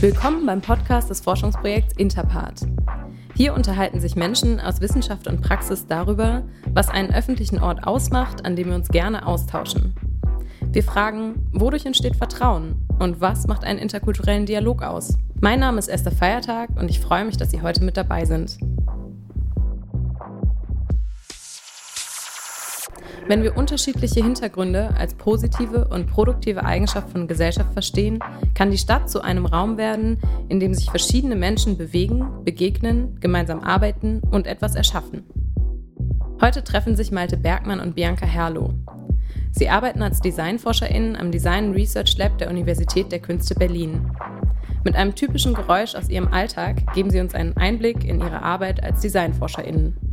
Willkommen beim Podcast des Forschungsprojekts Interpart. Hier unterhalten sich Menschen aus Wissenschaft und Praxis darüber, was einen öffentlichen Ort ausmacht, an dem wir uns gerne austauschen. Wir fragen, wodurch entsteht Vertrauen und was macht einen interkulturellen Dialog aus? Mein Name ist Esther Feiertag und ich freue mich, dass Sie heute mit dabei sind. Wenn wir unterschiedliche Hintergründe als positive und produktive Eigenschaft von Gesellschaft verstehen, kann die Stadt zu einem Raum werden, in dem sich verschiedene Menschen bewegen, begegnen, gemeinsam arbeiten und etwas erschaffen. Heute treffen sich Malte Bergmann und Bianca Herloh. Sie arbeiten als DesignforscherInnen am Design Research Lab der Universität der Künste Berlin. Mit einem typischen Geräusch aus ihrem Alltag geben sie uns einen Einblick in ihre Arbeit als DesignforscherInnen.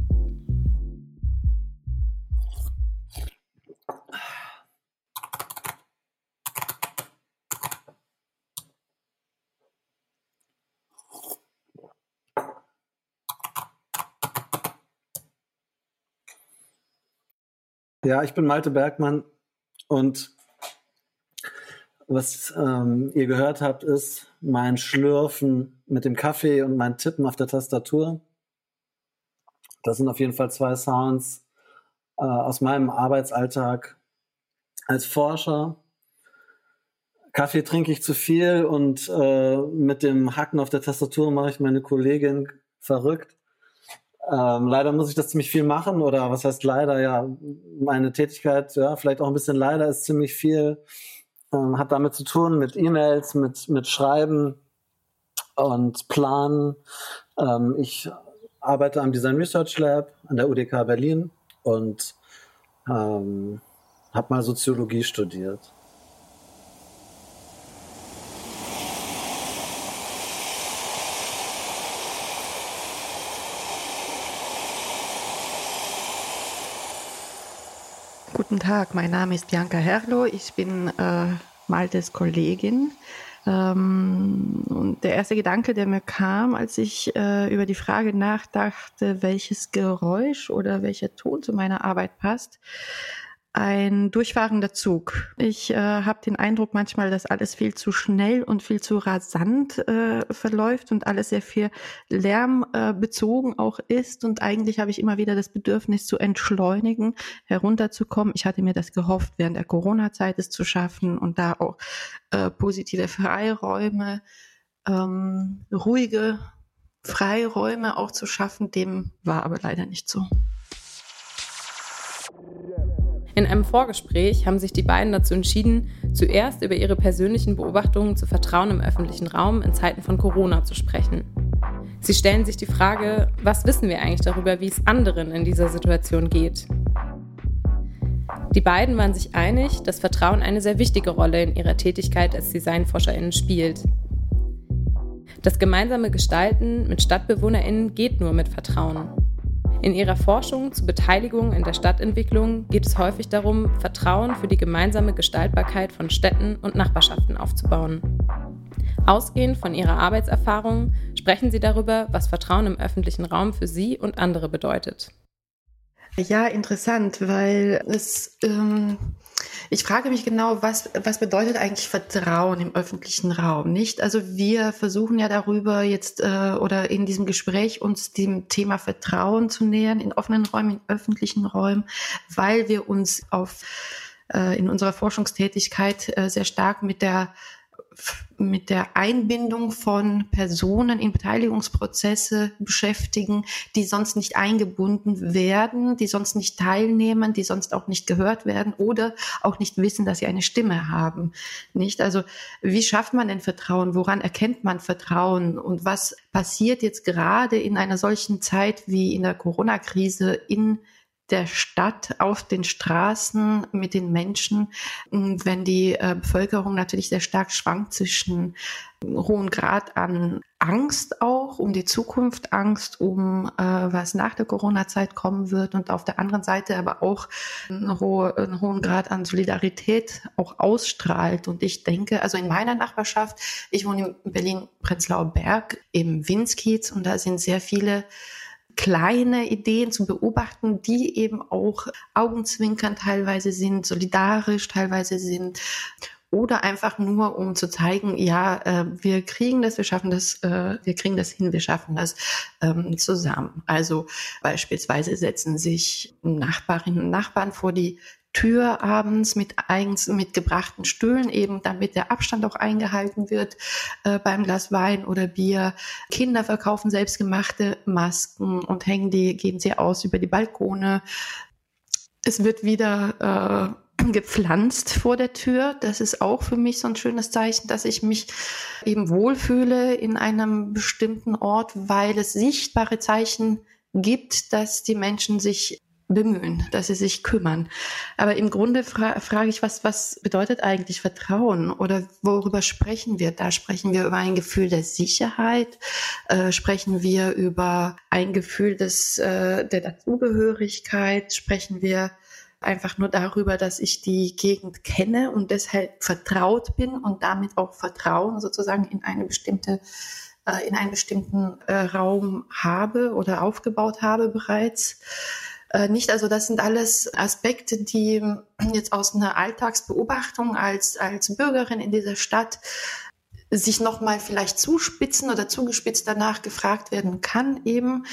Ja, ich bin Malte Bergmann und was ähm, ihr gehört habt, ist mein Schlürfen mit dem Kaffee und mein Tippen auf der Tastatur. Das sind auf jeden Fall zwei Sounds äh, aus meinem Arbeitsalltag als Forscher. Kaffee trinke ich zu viel und äh, mit dem Hacken auf der Tastatur mache ich meine Kollegin verrückt. Ähm, leider muss ich das ziemlich viel machen oder was heißt leider? Ja, meine Tätigkeit, ja, vielleicht auch ein bisschen leider ist ziemlich viel, ähm, hat damit zu tun mit E-Mails, mit, mit Schreiben und Planen. Ähm, ich arbeite am Design Research Lab an der UDK Berlin und ähm, habe mal Soziologie studiert. Tag, mein Name ist Bianca Herlo, ich bin äh, Maltes Kollegin. Ähm, und der erste Gedanke, der mir kam, als ich äh, über die Frage nachdachte, welches Geräusch oder welcher Ton zu meiner Arbeit passt, ein durchfahrender Zug. Ich äh, habe den Eindruck manchmal, dass alles viel zu schnell und viel zu rasant äh, verläuft und alles sehr viel Lärm äh, bezogen auch ist. Und eigentlich habe ich immer wieder das Bedürfnis zu entschleunigen, herunterzukommen. Ich hatte mir das gehofft, während der Corona-Zeit es zu schaffen und da auch äh, positive Freiräume, ähm, ruhige Freiräume auch zu schaffen. Dem war aber leider nicht so. In einem Vorgespräch haben sich die beiden dazu entschieden, zuerst über ihre persönlichen Beobachtungen zu Vertrauen im öffentlichen Raum in Zeiten von Corona zu sprechen. Sie stellen sich die Frage, was wissen wir eigentlich darüber, wie es anderen in dieser Situation geht? Die beiden waren sich einig, dass Vertrauen eine sehr wichtige Rolle in ihrer Tätigkeit als Designforscherinnen spielt. Das gemeinsame Gestalten mit Stadtbewohnerinnen geht nur mit Vertrauen. In ihrer Forschung zur Beteiligung in der Stadtentwicklung geht es häufig darum, Vertrauen für die gemeinsame Gestaltbarkeit von Städten und Nachbarschaften aufzubauen. Ausgehend von ihrer Arbeitserfahrung sprechen sie darüber, was Vertrauen im öffentlichen Raum für sie und andere bedeutet. Ja, interessant, weil es ähm, ich frage mich genau, was, was bedeutet eigentlich Vertrauen im öffentlichen Raum, nicht? Also wir versuchen ja darüber jetzt äh, oder in diesem Gespräch uns dem Thema Vertrauen zu nähern in offenen Räumen, in öffentlichen Räumen, weil wir uns auf äh, in unserer Forschungstätigkeit äh, sehr stark mit der mit der Einbindung von Personen in Beteiligungsprozesse beschäftigen, die sonst nicht eingebunden werden, die sonst nicht teilnehmen, die sonst auch nicht gehört werden oder auch nicht wissen, dass sie eine Stimme haben. Nicht? Also, wie schafft man denn Vertrauen? Woran erkennt man Vertrauen? Und was passiert jetzt gerade in einer solchen Zeit wie in der Corona-Krise in der Stadt, auf den Straßen, mit den Menschen, wenn die äh, Bevölkerung natürlich sehr stark schwankt zwischen hohen Grad an Angst auch um die Zukunft, Angst um äh, was nach der Corona-Zeit kommen wird und auf der anderen Seite aber auch einen, hohe, einen hohen Grad an Solidarität auch ausstrahlt. Und ich denke, also in meiner Nachbarschaft, ich wohne in Berlin-Prenzlauer Berg im Winskiez und da sind sehr viele kleine Ideen zu beobachten, die eben auch Augenzwinkern teilweise sind, solidarisch teilweise sind oder einfach nur, um zu zeigen, ja, äh, wir kriegen das, wir schaffen das, äh, wir kriegen das hin, wir schaffen das ähm, zusammen. Also beispielsweise setzen sich Nachbarinnen und Nachbarn vor die Tür abends mit eigens mitgebrachten Stühlen eben, damit der Abstand auch eingehalten wird äh, beim Glas Wein oder Bier. Kinder verkaufen selbstgemachte Masken und hängen die, geben sie aus über die Balkone. Es wird wieder äh, gepflanzt vor der Tür. Das ist auch für mich so ein schönes Zeichen, dass ich mich eben wohlfühle in einem bestimmten Ort, weil es sichtbare Zeichen gibt, dass die Menschen sich bemühen, dass sie sich kümmern. Aber im Grunde fra frage ich, was, was bedeutet eigentlich Vertrauen oder worüber sprechen wir? Da sprechen wir über ein Gefühl der Sicherheit, äh, sprechen wir über ein Gefühl des, äh, der Dazugehörigkeit, sprechen wir einfach nur darüber, dass ich die Gegend kenne und deshalb vertraut bin und damit auch Vertrauen sozusagen in eine bestimmte äh, in einen bestimmten äh, Raum habe oder aufgebaut habe bereits. Äh, nicht, also das sind alles Aspekte, die jetzt aus einer Alltagsbeobachtung als, als Bürgerin in dieser Stadt sich nochmal vielleicht zuspitzen oder zugespitzt danach gefragt werden kann eben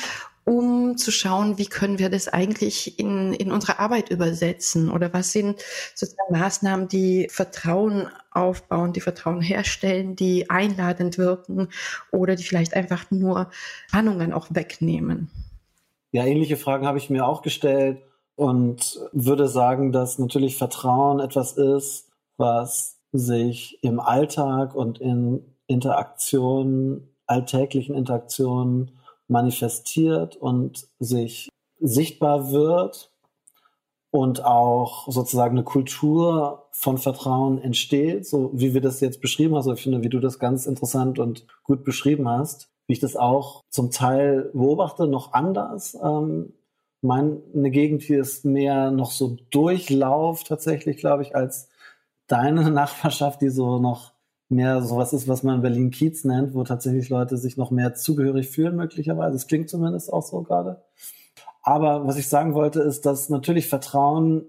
um zu schauen, wie können wir das eigentlich in, in unsere Arbeit übersetzen oder was sind sozusagen Maßnahmen, die Vertrauen aufbauen, die Vertrauen herstellen, die einladend wirken oder die vielleicht einfach nur Spannungen auch wegnehmen. Ja, ähnliche Fragen habe ich mir auch gestellt und würde sagen, dass natürlich Vertrauen etwas ist, was sich im Alltag und in Interaktionen, alltäglichen Interaktionen manifestiert und sich sichtbar wird und auch sozusagen eine Kultur von Vertrauen entsteht, so wie wir das jetzt beschrieben haben. Also ich finde, wie du das ganz interessant und gut beschrieben hast, wie ich das auch zum Teil beobachte, noch anders. Ähm, meine Gegend hier ist mehr noch so Durchlauf tatsächlich, glaube ich, als deine Nachbarschaft, die so noch mehr sowas ist, was man in Berlin Kiez nennt, wo tatsächlich Leute sich noch mehr zugehörig fühlen, möglicherweise. Es klingt zumindest auch so gerade. Aber was ich sagen wollte, ist, dass natürlich Vertrauen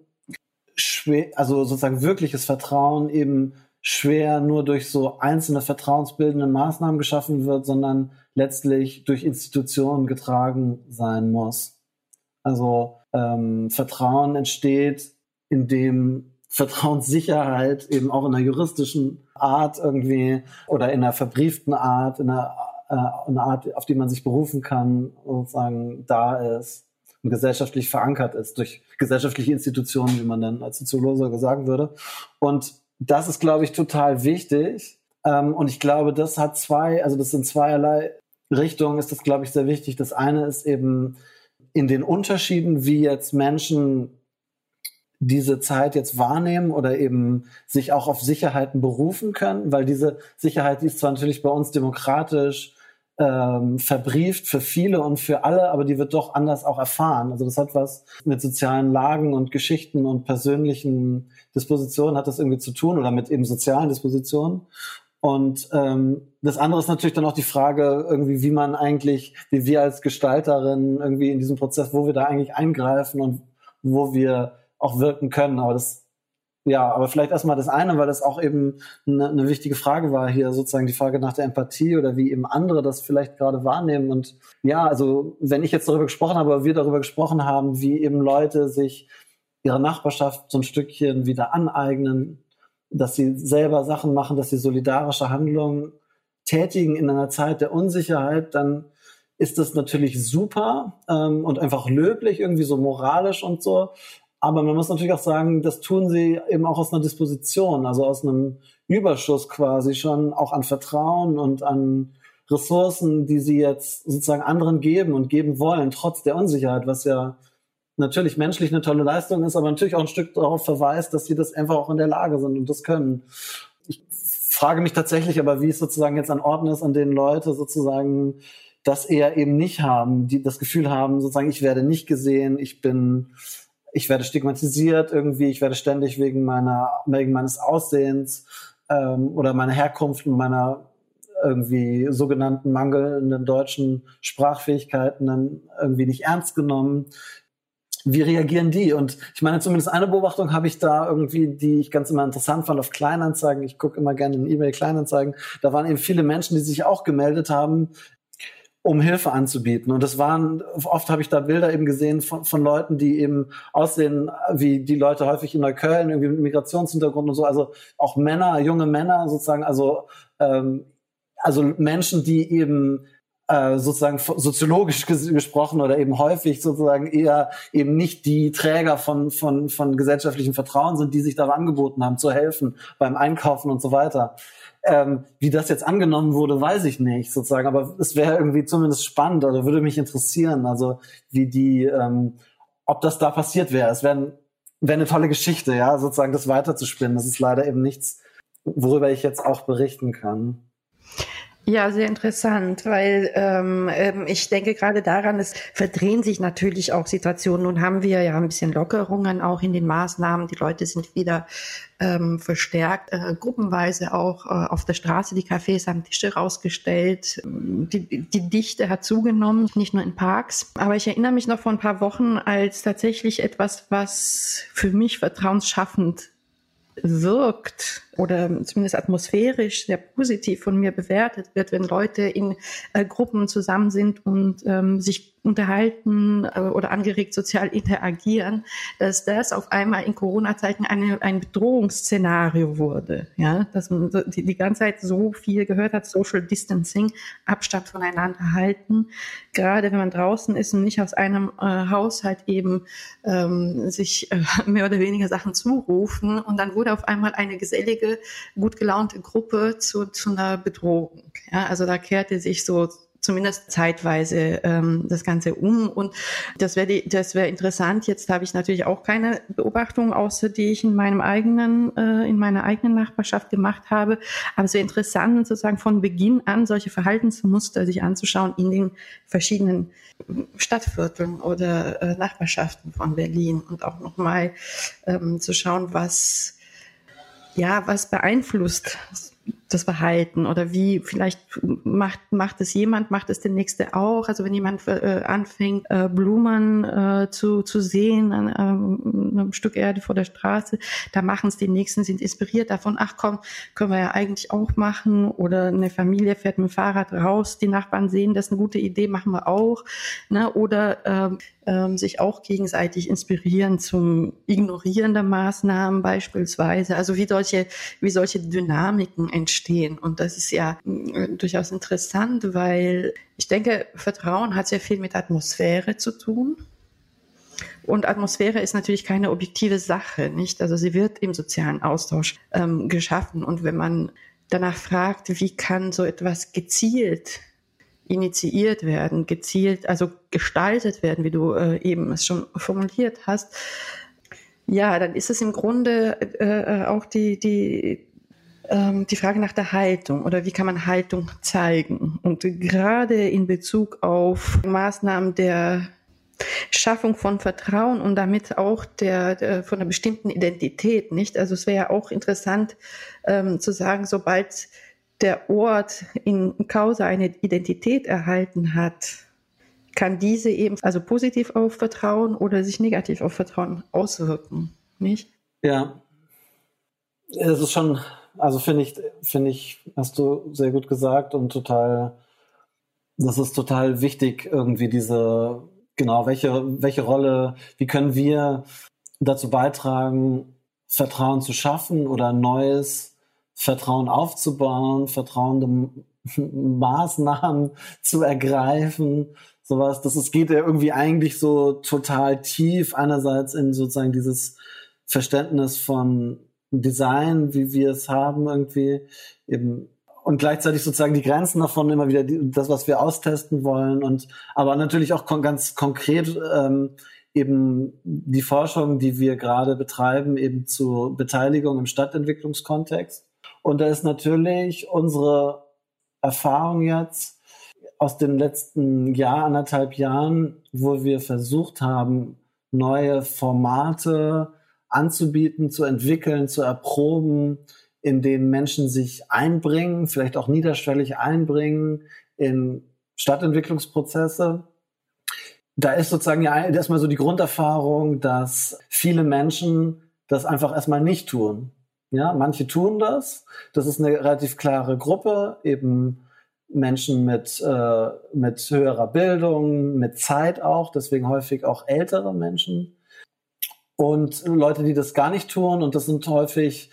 schwer, also sozusagen wirkliches Vertrauen eben schwer nur durch so einzelne vertrauensbildende Maßnahmen geschaffen wird, sondern letztlich durch Institutionen getragen sein muss. Also ähm, Vertrauen entsteht, indem Vertrauenssicherheit eben auch in einer juristischen Art irgendwie oder in einer verbrieften Art, in einer, äh, einer Art, auf die man sich berufen kann, sozusagen da ist und gesellschaftlich verankert ist durch gesellschaftliche Institutionen, wie man dann als Soziologe sagen würde. Und das ist, glaube ich, total wichtig. Ähm, und ich glaube, das hat zwei, also das sind zweierlei Richtungen, ist das, glaube ich, sehr wichtig. Das eine ist eben in den Unterschieden, wie jetzt Menschen diese Zeit jetzt wahrnehmen oder eben sich auch auf Sicherheiten berufen können, weil diese Sicherheit, die ist zwar natürlich bei uns demokratisch ähm, verbrieft für viele und für alle, aber die wird doch anders auch erfahren. Also das hat was mit sozialen Lagen und Geschichten und persönlichen Dispositionen hat das irgendwie zu tun oder mit eben sozialen Dispositionen. Und ähm, das andere ist natürlich dann auch die Frage, irgendwie, wie man eigentlich, wie wir als Gestalterin irgendwie in diesem Prozess, wo wir da eigentlich eingreifen und wo wir auch wirken können. Aber das, ja, aber vielleicht erstmal das eine, weil das auch eben eine, eine wichtige Frage war hier, sozusagen die Frage nach der Empathie oder wie eben andere das vielleicht gerade wahrnehmen. Und ja, also wenn ich jetzt darüber gesprochen habe, wir darüber gesprochen haben, wie eben Leute sich ihre Nachbarschaft so ein Stückchen wieder aneignen, dass sie selber Sachen machen, dass sie solidarische Handlungen tätigen in einer Zeit der Unsicherheit, dann ist das natürlich super ähm, und einfach löblich, irgendwie so moralisch und so. Aber man muss natürlich auch sagen, das tun sie eben auch aus einer Disposition, also aus einem Überschuss quasi schon auch an Vertrauen und an Ressourcen, die sie jetzt sozusagen anderen geben und geben wollen, trotz der Unsicherheit, was ja natürlich menschlich eine tolle Leistung ist, aber natürlich auch ein Stück darauf verweist, dass sie das einfach auch in der Lage sind und das können. Frage mich tatsächlich aber, wie es sozusagen jetzt an Orten ist, an denen Leute sozusagen das eher eben nicht haben, die das Gefühl haben, sozusagen, ich werde nicht gesehen, ich bin ich werde stigmatisiert irgendwie, ich werde ständig wegen meiner, wegen meines Aussehens ähm, oder meiner Herkunft und meiner irgendwie sogenannten mangelnden deutschen Sprachfähigkeiten dann irgendwie nicht ernst genommen. Wie reagieren die? Und ich meine, zumindest eine Beobachtung habe ich da irgendwie, die ich ganz immer interessant fand auf Kleinanzeigen. Ich gucke immer gerne in E-Mail Kleinanzeigen. Da waren eben viele Menschen, die sich auch gemeldet haben, um Hilfe anzubieten. Und das waren, oft habe ich da Bilder eben gesehen von, von Leuten, die eben aussehen wie die Leute häufig in Neukölln, irgendwie mit Migrationshintergrund und so, also auch Männer, junge Männer sozusagen, also, ähm, also Menschen, die eben äh, sozusagen soziologisch ges gesprochen oder eben häufig sozusagen eher eben nicht die Träger von, von, von gesellschaftlichem Vertrauen sind, die sich da angeboten haben, zu helfen beim Einkaufen und so weiter. Ähm, wie das jetzt angenommen wurde, weiß ich nicht, sozusagen. Aber es wäre irgendwie zumindest spannend oder würde mich interessieren, also wie die, ähm, ob das da passiert wäre. Es wäre wär eine tolle Geschichte, ja, sozusagen das weiterzuspinnen. Das ist leider eben nichts, worüber ich jetzt auch berichten kann. Ja, sehr interessant, weil ähm, ähm, ich denke gerade daran, es verdrehen sich natürlich auch Situationen. Nun haben wir ja ein bisschen Lockerungen auch in den Maßnahmen. Die Leute sind wieder ähm, verstärkt, äh, gruppenweise auch äh, auf der Straße. Die Cafés haben Tische rausgestellt. Die, die Dichte hat zugenommen, nicht nur in Parks. Aber ich erinnere mich noch vor ein paar Wochen, als tatsächlich etwas, was für mich vertrauensschaffend wirkt oder zumindest atmosphärisch sehr positiv von mir bewertet wird, wenn Leute in äh, Gruppen zusammen sind und ähm, sich unterhalten äh, oder angeregt sozial interagieren, dass das auf einmal in Corona-Zeiten ein Bedrohungsszenario wurde. Ja, dass man die, die ganze Zeit so viel gehört hat, Social Distancing, Abstand voneinander halten. Gerade wenn man draußen ist und nicht aus einem äh, Haushalt eben ähm, sich äh, mehr oder weniger Sachen zurufen. Und dann wurde auf einmal eine gesellige, gut gelaunte Gruppe zu, zu einer Bedrohung. Ja, also da kehrte sich so zumindest zeitweise ähm, das Ganze um. Und das wäre das wäre interessant. Jetzt habe ich natürlich auch keine Beobachtung, außer die ich in meinem eigenen, äh, in meiner eigenen Nachbarschaft gemacht habe. Aber es wäre interessant, sozusagen von Beginn an solche Verhaltensmuster sich anzuschauen in den verschiedenen Stadtvierteln oder äh, Nachbarschaften von Berlin und auch nochmal ähm, zu schauen, was ja, was beeinflusst das Verhalten oder wie vielleicht macht macht es jemand, macht es der nächste auch. Also wenn jemand äh, anfängt äh, Blumen äh, zu zu sehen an ähm, einem Stück Erde vor der Straße, da machen es die nächsten, sind inspiriert davon. Ach komm, können wir ja eigentlich auch machen. Oder eine Familie fährt mit dem Fahrrad raus, die Nachbarn sehen, das ist eine gute Idee, machen wir auch. Ne? Oder ähm, ähm, sich auch gegenseitig inspirieren zum Ignorieren der Maßnahmen beispielsweise. Also wie solche wie solche Dynamiken entstehen entstehen. Und das ist ja äh, durchaus interessant, weil ich denke, Vertrauen hat sehr viel mit Atmosphäre zu tun. Und Atmosphäre ist natürlich keine objektive Sache, nicht? Also sie wird im sozialen Austausch ähm, geschaffen. Und wenn man danach fragt, wie kann so etwas gezielt initiiert werden, gezielt, also gestaltet werden, wie du äh, eben es schon formuliert hast, ja, dann ist es im Grunde äh, äh auch die, die, die Frage nach der Haltung oder wie kann man Haltung zeigen. Und gerade in Bezug auf Maßnahmen der Schaffung von Vertrauen und damit auch der, der von einer bestimmten Identität, nicht? Also es wäre ja auch interessant ähm, zu sagen, sobald der Ort in Causa eine Identität erhalten hat, kann diese eben also positiv auf Vertrauen oder sich negativ auf Vertrauen auswirken, nicht? Ja, es ist schon also finde ich, finde ich, hast du sehr gut gesagt und total, das ist total wichtig, irgendwie diese, genau, welche, welche Rolle, wie können wir dazu beitragen, Vertrauen zu schaffen oder neues Vertrauen aufzubauen, vertrauende Maßnahmen zu ergreifen, sowas. Das es geht ja irgendwie eigentlich so total tief einerseits in sozusagen dieses Verständnis von Design, wie wir es haben, irgendwie eben und gleichzeitig sozusagen die Grenzen davon immer wieder die, das, was wir austesten wollen und aber natürlich auch kon ganz konkret ähm, eben die Forschung, die wir gerade betreiben, eben zur Beteiligung im Stadtentwicklungskontext. Und da ist natürlich unsere Erfahrung jetzt aus den letzten Jahr, anderthalb Jahren, wo wir versucht haben, neue Formate anzubieten, zu entwickeln, zu erproben, in denen Menschen sich einbringen, vielleicht auch niederschwellig einbringen in Stadtentwicklungsprozesse. Da ist sozusagen ja erstmal so die Grunderfahrung, dass viele Menschen das einfach erstmal nicht tun. Ja, manche tun das. Das ist eine relativ klare Gruppe, eben Menschen mit, äh, mit höherer Bildung, mit Zeit auch, deswegen häufig auch ältere Menschen. Und Leute, die das gar nicht tun, und das sind häufig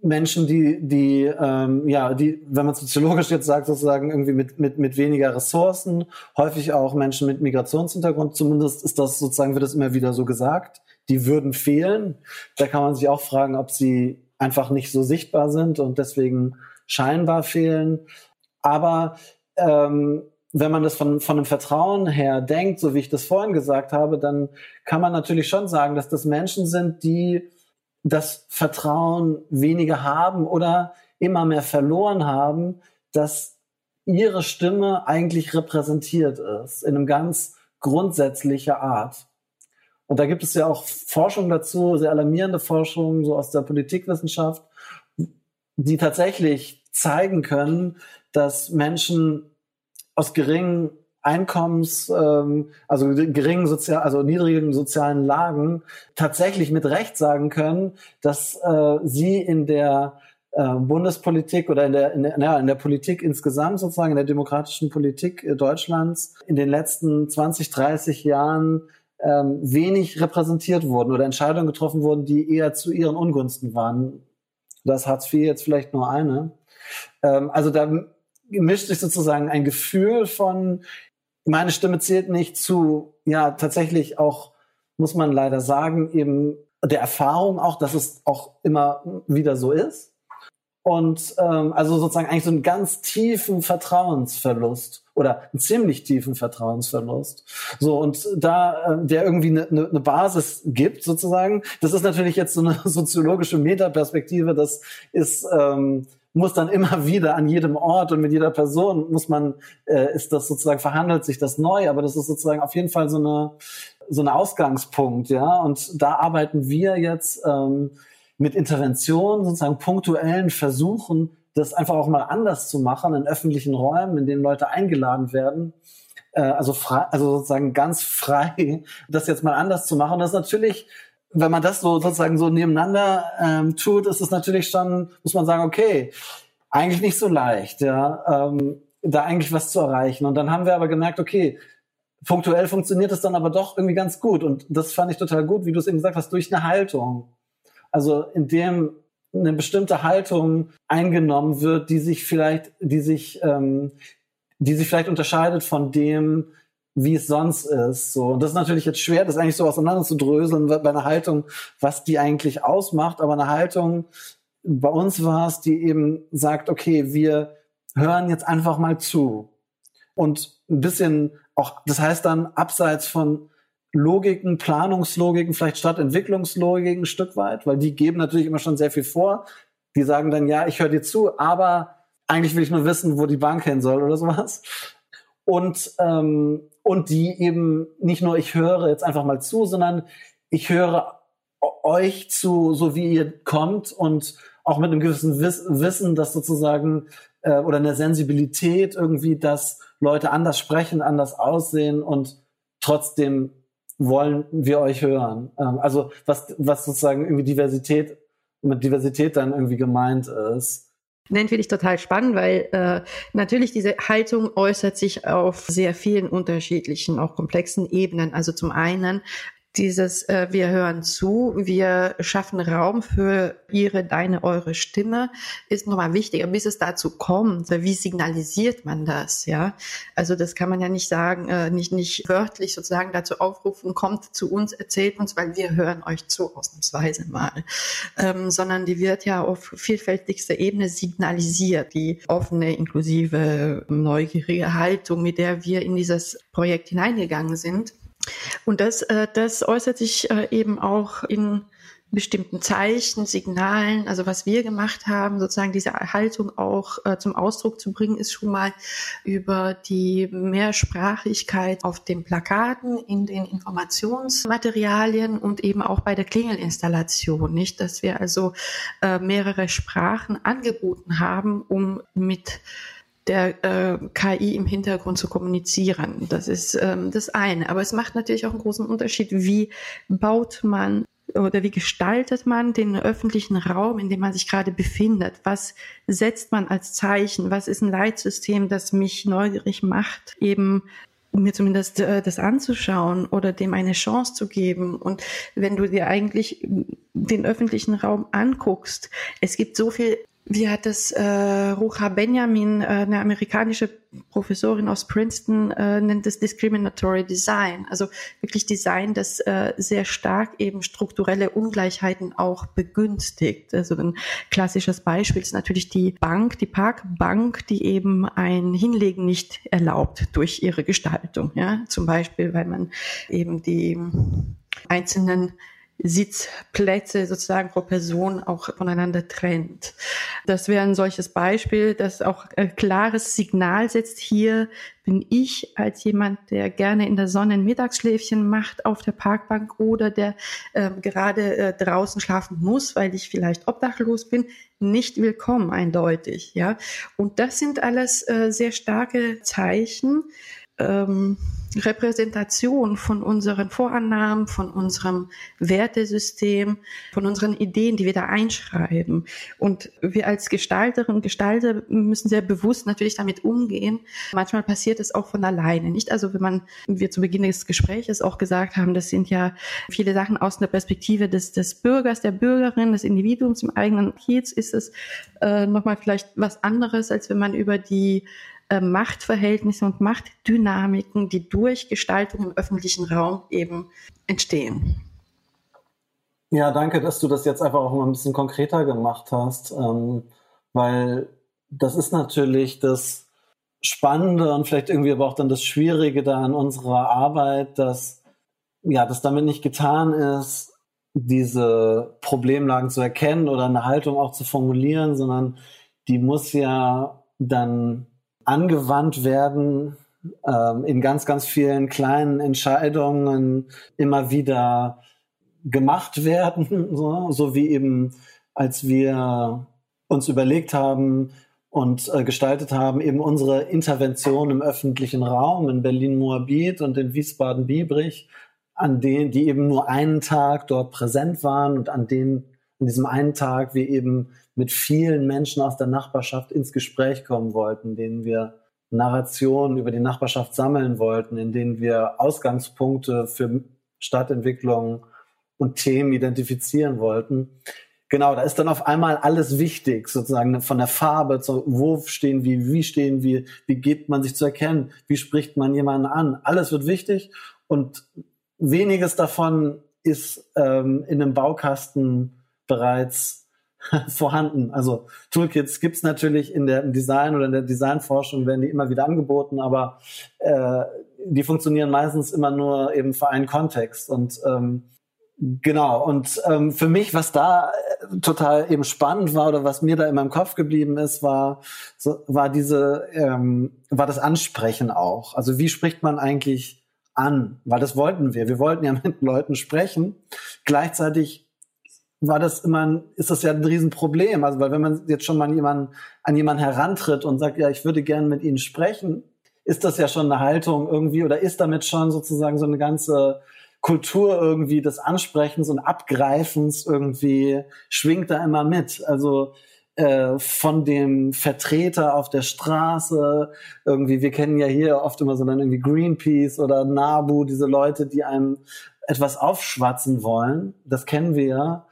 Menschen, die, die, ähm, ja, die, wenn man soziologisch jetzt sagt, sozusagen irgendwie mit, mit, mit weniger Ressourcen, häufig auch Menschen mit Migrationshintergrund, zumindest ist das sozusagen, wird das immer wieder so gesagt, die würden fehlen. Da kann man sich auch fragen, ob sie einfach nicht so sichtbar sind und deswegen scheinbar fehlen. Aber ähm, wenn man das von, von dem Vertrauen her denkt, so wie ich das vorhin gesagt habe, dann kann man natürlich schon sagen, dass das Menschen sind, die das Vertrauen weniger haben oder immer mehr verloren haben, dass ihre Stimme eigentlich repräsentiert ist in einem ganz grundsätzlicher Art. Und da gibt es ja auch Forschung dazu, sehr alarmierende Forschung, so aus der Politikwissenschaft, die tatsächlich zeigen können, dass Menschen aus geringen Einkommens, ähm, also geringen sozial, also niedrigen sozialen Lagen tatsächlich mit Recht sagen können, dass äh, sie in der äh, Bundespolitik oder in der, in der, ja, in der Politik insgesamt sozusagen, in der demokratischen Politik äh, Deutschlands in den letzten 20, 30 Jahren ähm, wenig repräsentiert wurden oder Entscheidungen getroffen wurden, die eher zu ihren Ungunsten waren. Das Hartz IV jetzt vielleicht nur eine. Ähm, also da mischt sich sozusagen ein Gefühl von, meine Stimme zählt nicht zu, ja, tatsächlich auch, muss man leider sagen, eben der Erfahrung auch, dass es auch immer wieder so ist. Und ähm, also sozusagen eigentlich so einen ganz tiefen Vertrauensverlust oder einen ziemlich tiefen Vertrauensverlust. So, und da äh, der irgendwie eine ne, ne Basis gibt, sozusagen, das ist natürlich jetzt so eine soziologische Metaperspektive, das ist ähm, muss dann immer wieder an jedem Ort und mit jeder Person muss man, äh, ist das sozusagen, verhandelt sich das neu, aber das ist sozusagen auf jeden Fall so eine, so ein Ausgangspunkt, ja. Und da arbeiten wir jetzt ähm, mit Interventionen, sozusagen punktuellen Versuchen, das einfach auch mal anders zu machen in öffentlichen Räumen, in denen Leute eingeladen werden. Äh, also frei, also sozusagen ganz frei, das jetzt mal anders zu machen. Das ist natürlich wenn man das so sozusagen so nebeneinander ähm, tut, ist es natürlich schon, muss man sagen, okay, eigentlich nicht so leicht, ja, ähm, da eigentlich was zu erreichen. Und dann haben wir aber gemerkt, okay, punktuell funktioniert es dann aber doch irgendwie ganz gut. Und das fand ich total gut, wie du es eben gesagt hast, durch eine Haltung. Also indem eine bestimmte Haltung eingenommen wird, die sich vielleicht, die sich, ähm, die sich vielleicht unterscheidet von dem, wie es sonst ist. So. Und das ist natürlich jetzt schwer, das eigentlich so auseinander zu dröseln bei einer Haltung, was die eigentlich ausmacht. Aber eine Haltung, bei uns war es, die eben sagt, okay, wir hören jetzt einfach mal zu. Und ein bisschen auch, das heißt dann abseits von Logiken, Planungslogiken, vielleicht statt Entwicklungslogiken ein Stück weit, weil die geben natürlich immer schon sehr viel vor. Die sagen dann, ja, ich höre dir zu, aber eigentlich will ich nur wissen, wo die Bank hin soll oder sowas. Und ähm, und die eben nicht nur ich höre jetzt einfach mal zu, sondern ich höre euch zu, so wie ihr kommt und auch mit einem gewissen Wiss Wissen, dass sozusagen äh, oder eine Sensibilität irgendwie, dass Leute anders sprechen, anders aussehen und trotzdem wollen wir euch hören. Ähm, also was, was sozusagen irgendwie Diversität mit Diversität dann irgendwie gemeint ist. Nein, finde ich total spannend, weil äh, natürlich diese Haltung äußert sich auf sehr vielen unterschiedlichen, auch komplexen Ebenen. Also zum einen dieses äh, wir hören zu, wir schaffen Raum für ihre, deine, eure Stimme ist nochmal wichtiger, bis es dazu kommt. Wie signalisiert man das? Ja, also das kann man ja nicht sagen, äh, nicht nicht wörtlich sozusagen dazu aufrufen, kommt zu uns, erzählt uns, weil wir hören euch zu, ausnahmsweise mal, ähm, sondern die wird ja auf vielfältigster Ebene signalisiert, die offene, inklusive, neugierige Haltung, mit der wir in dieses Projekt hineingegangen sind Und das, äh, das äußert sich äh, eben auch in bestimmten Zeichen, Signalen, also was wir gemacht haben, sozusagen diese Haltung auch äh, zum Ausdruck zu bringen, ist schon mal über die Mehrsprachigkeit auf den Plakaten, in den Informationsmaterialien und eben auch bei der Klingelinstallation, nicht, dass wir also äh, mehrere Sprachen angeboten haben, um mit der äh, KI im Hintergrund zu kommunizieren. Das ist ähm, das eine. Aber es macht natürlich auch einen großen Unterschied, wie baut man oder wie gestaltet man den öffentlichen Raum, in dem man sich gerade befindet? Was setzt man als Zeichen? Was ist ein Leitsystem, das mich neugierig macht, eben mir zumindest äh, das anzuschauen oder dem eine Chance zu geben. Und wenn du dir eigentlich den öffentlichen Raum anguckst, es gibt so viel wie hat es äh, Rucha Benjamin, äh, eine amerikanische Professorin aus Princeton, äh, nennt es Discriminatory Design. Also wirklich Design, das äh, sehr stark eben strukturelle Ungleichheiten auch begünstigt. Also ein klassisches Beispiel ist natürlich die Bank, die Parkbank, die eben ein Hinlegen nicht erlaubt durch ihre Gestaltung. Ja, zum Beispiel, weil man eben die einzelnen Sitzplätze sozusagen pro Person auch voneinander trennt. Das wäre ein solches Beispiel, das auch ein klares Signal setzt. Hier bin ich als jemand, der gerne in der Sonne ein Mittagsschläfchen macht auf der Parkbank oder der äh, gerade äh, draußen schlafen muss, weil ich vielleicht obdachlos bin, nicht willkommen eindeutig. Ja, und das sind alles äh, sehr starke Zeichen ähm, Repräsentation von unseren Vorannahmen, von unserem Wertesystem, von unseren Ideen, die wir da einschreiben. Und wir als Gestalterinnen und Gestalter müssen sehr bewusst natürlich damit umgehen. Manchmal passiert es auch von alleine. Nicht also, wenn man, wir zu Beginn des Gesprächs auch gesagt haben, das sind ja viele Sachen aus der Perspektive des, des Bürgers, der Bürgerin, des Individuums im eigenen Kiez ist es äh, nochmal vielleicht was anderes, als wenn man über die äh, Machtverhältnisse und Machtdynamiken, die durch Gestaltung im öffentlichen Raum eben entstehen. Ja, danke, dass du das jetzt einfach auch mal ein bisschen konkreter gemacht hast, ähm, weil das ist natürlich das Spannende und vielleicht irgendwie aber auch dann das Schwierige da an unserer Arbeit, dass ja, dass damit nicht getan ist, diese Problemlagen zu erkennen oder eine Haltung auch zu formulieren, sondern die muss ja dann angewandt werden ähm, in ganz, ganz vielen kleinen Entscheidungen immer wieder gemacht werden, so, so wie eben als wir uns überlegt haben und äh, gestaltet haben, eben unsere Intervention im öffentlichen Raum in Berlin-Moabit und in Wiesbaden-Biebrich, an denen, die eben nur einen Tag dort präsent waren und an denen, an diesem einen Tag wir eben mit vielen Menschen aus der Nachbarschaft ins Gespräch kommen wollten, denen wir Narrationen über die Nachbarschaft sammeln wollten, in denen wir Ausgangspunkte für Stadtentwicklung und Themen identifizieren wollten. Genau, da ist dann auf einmal alles wichtig, sozusagen von der Farbe, zu, wo stehen wir, wie stehen wir, wie gibt man sich zu erkennen, wie spricht man jemanden an. Alles wird wichtig und weniges davon ist ähm, in einem Baukasten bereits vorhanden. Also Toolkits gibt's natürlich in der, Design oder in der Designforschung, werden die immer wieder angeboten, aber äh, die funktionieren meistens immer nur eben für einen Kontext. Und ähm, genau, und ähm, für mich, was da äh, total eben spannend war oder was mir da in meinem Kopf geblieben ist, war, so, war diese, ähm, war das Ansprechen auch. Also wie spricht man eigentlich an? Weil das wollten wir. Wir wollten ja mit Leuten sprechen. Gleichzeitig war das immer, ein, ist das ja ein Riesenproblem. Also, weil wenn man jetzt schon mal jemanden, an jemanden herantritt und sagt, ja, ich würde gerne mit Ihnen sprechen, ist das ja schon eine Haltung irgendwie oder ist damit schon sozusagen so eine ganze Kultur irgendwie des Ansprechens und Abgreifens irgendwie schwingt da immer mit. Also äh, von dem Vertreter auf der Straße, irgendwie, wir kennen ja hier oft immer so dann irgendwie Greenpeace oder NABU, diese Leute, die einem etwas aufschwatzen wollen. Das kennen wir ja.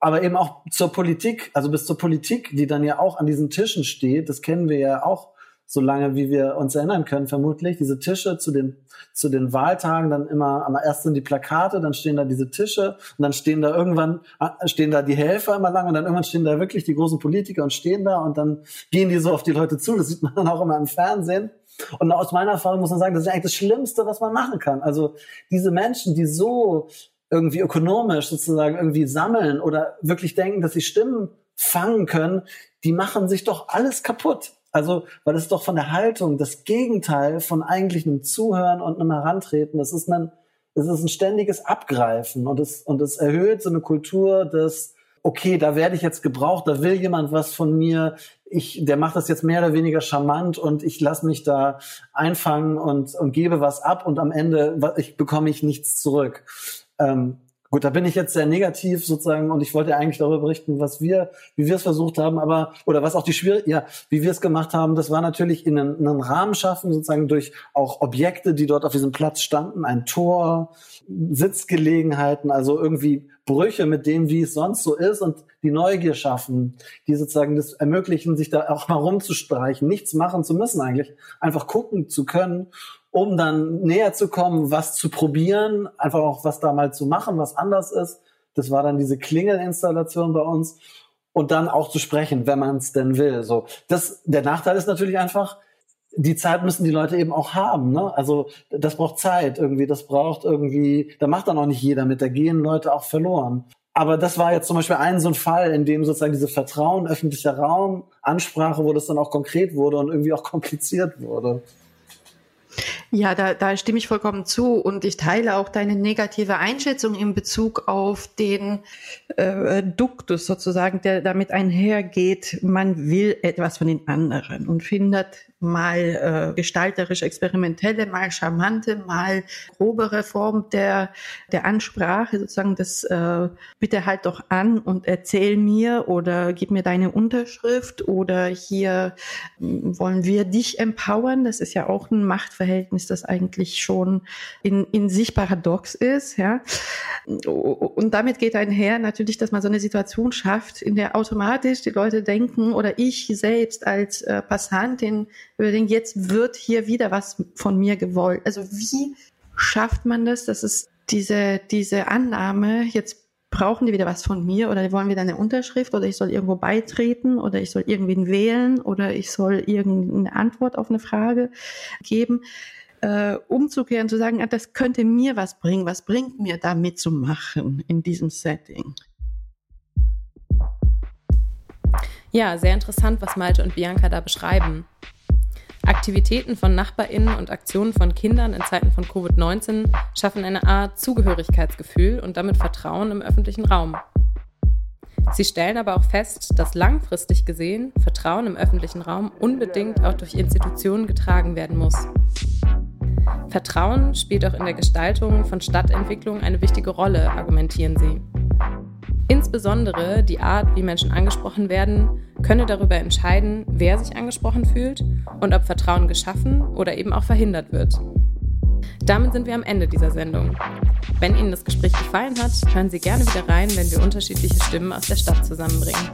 Aber eben auch zur Politik, also bis zur Politik, die dann ja auch an diesen Tischen steht, das kennen wir ja auch so lange, wie wir uns erinnern können, vermutlich. Diese Tische zu den, zu den Wahltagen, dann immer, am ersten die Plakate, dann stehen da diese Tische und dann stehen da irgendwann, ah, stehen da die Helfer immer lang und dann irgendwann stehen da wirklich die großen Politiker und stehen da und dann gehen die so auf die Leute zu. Das sieht man dann auch immer im Fernsehen. Und aus meiner Erfahrung muss man sagen, das ist eigentlich das Schlimmste, was man machen kann. Also diese Menschen, die so irgendwie ökonomisch sozusagen irgendwie sammeln oder wirklich denken, dass sie Stimmen fangen können, die machen sich doch alles kaputt. Also, weil es doch von der Haltung das Gegenteil von eigentlich einem Zuhören und einem Herantreten. Das ist ein, es ist ein ständiges Abgreifen und es, und es erhöht so eine Kultur des, okay, da werde ich jetzt gebraucht, da will jemand was von mir, ich, der macht das jetzt mehr oder weniger charmant und ich lasse mich da einfangen und, und gebe was ab und am Ende ich, bekomme ich nichts zurück. Ähm, Gut, da bin ich jetzt sehr negativ sozusagen und ich wollte eigentlich darüber berichten, was wir, wie wir es versucht haben, aber oder was auch die Schwierigkeit, ja, wie wir es gemacht haben, das war natürlich in einen, einen, Rahmen schaffen, sozusagen durch auch Objekte, die dort auf diesem Platz standen, ein Tor, Sitzgelegenheiten, also irgendwie Brüche mit dem, wie es sonst so ist und die Neugier schaffen, die sozusagen das ermöglichen, sich da auch mal rumzustreichen, nichts machen zu müssen eigentlich, einfach gucken zu können um dann näher zu kommen, was zu probieren, einfach auch was da mal zu machen, was anders ist. Das war dann diese Klingelinstallation bei uns und dann auch zu sprechen, wenn man es denn will. So, das, der Nachteil ist natürlich einfach, die Zeit müssen die Leute eben auch haben. Ne? Also das braucht Zeit irgendwie, das braucht irgendwie, da macht dann auch nicht jeder mit, da gehen Leute auch verloren. Aber das war jetzt zum Beispiel ein so ein Fall, in dem sozusagen diese Vertrauen, öffentlicher Raum, Ansprache, wo das dann auch konkret wurde und irgendwie auch kompliziert wurde. Ja, da, da stimme ich vollkommen zu und ich teile auch deine negative Einschätzung in Bezug auf den äh, Duktus sozusagen, der damit einhergeht. Man will etwas von den anderen und findet mal äh, gestalterisch experimentelle, mal charmante, mal grobere Form der, der Ansprache, sozusagen das äh, bitte halt doch an und erzähl mir oder gib mir deine Unterschrift oder hier hm, wollen wir dich empowern. Das ist ja auch ein Machtverhältnis, das eigentlich schon in, in sich paradox ist, ja. Und damit geht einher natürlich, dass man so eine Situation schafft, in der automatisch die Leute denken oder ich selbst als äh, Passantin überlegen, jetzt wird hier wieder was von mir gewollt. Also wie schafft man das, dass es diese, diese Annahme, jetzt brauchen die wieder was von mir oder wollen wieder eine Unterschrift oder ich soll irgendwo beitreten oder ich soll irgendwen wählen oder ich soll irgendeine Antwort auf eine Frage geben, äh, umzukehren, zu sagen, ah, das könnte mir was bringen, was bringt mir da mitzumachen in diesem Setting. Ja, sehr interessant, was Malte und Bianca da beschreiben. Aktivitäten von Nachbarinnen und Aktionen von Kindern in Zeiten von Covid-19 schaffen eine Art Zugehörigkeitsgefühl und damit Vertrauen im öffentlichen Raum. Sie stellen aber auch fest, dass langfristig gesehen Vertrauen im öffentlichen Raum unbedingt auch durch Institutionen getragen werden muss. Vertrauen spielt auch in der Gestaltung von Stadtentwicklung eine wichtige Rolle, argumentieren sie. Insbesondere die Art, wie Menschen angesprochen werden, könne darüber entscheiden, wer sich angesprochen fühlt und ob Vertrauen geschaffen oder eben auch verhindert wird. Damit sind wir am Ende dieser Sendung. Wenn Ihnen das Gespräch gefallen hat, hören Sie gerne wieder rein, wenn wir unterschiedliche Stimmen aus der Stadt zusammenbringen.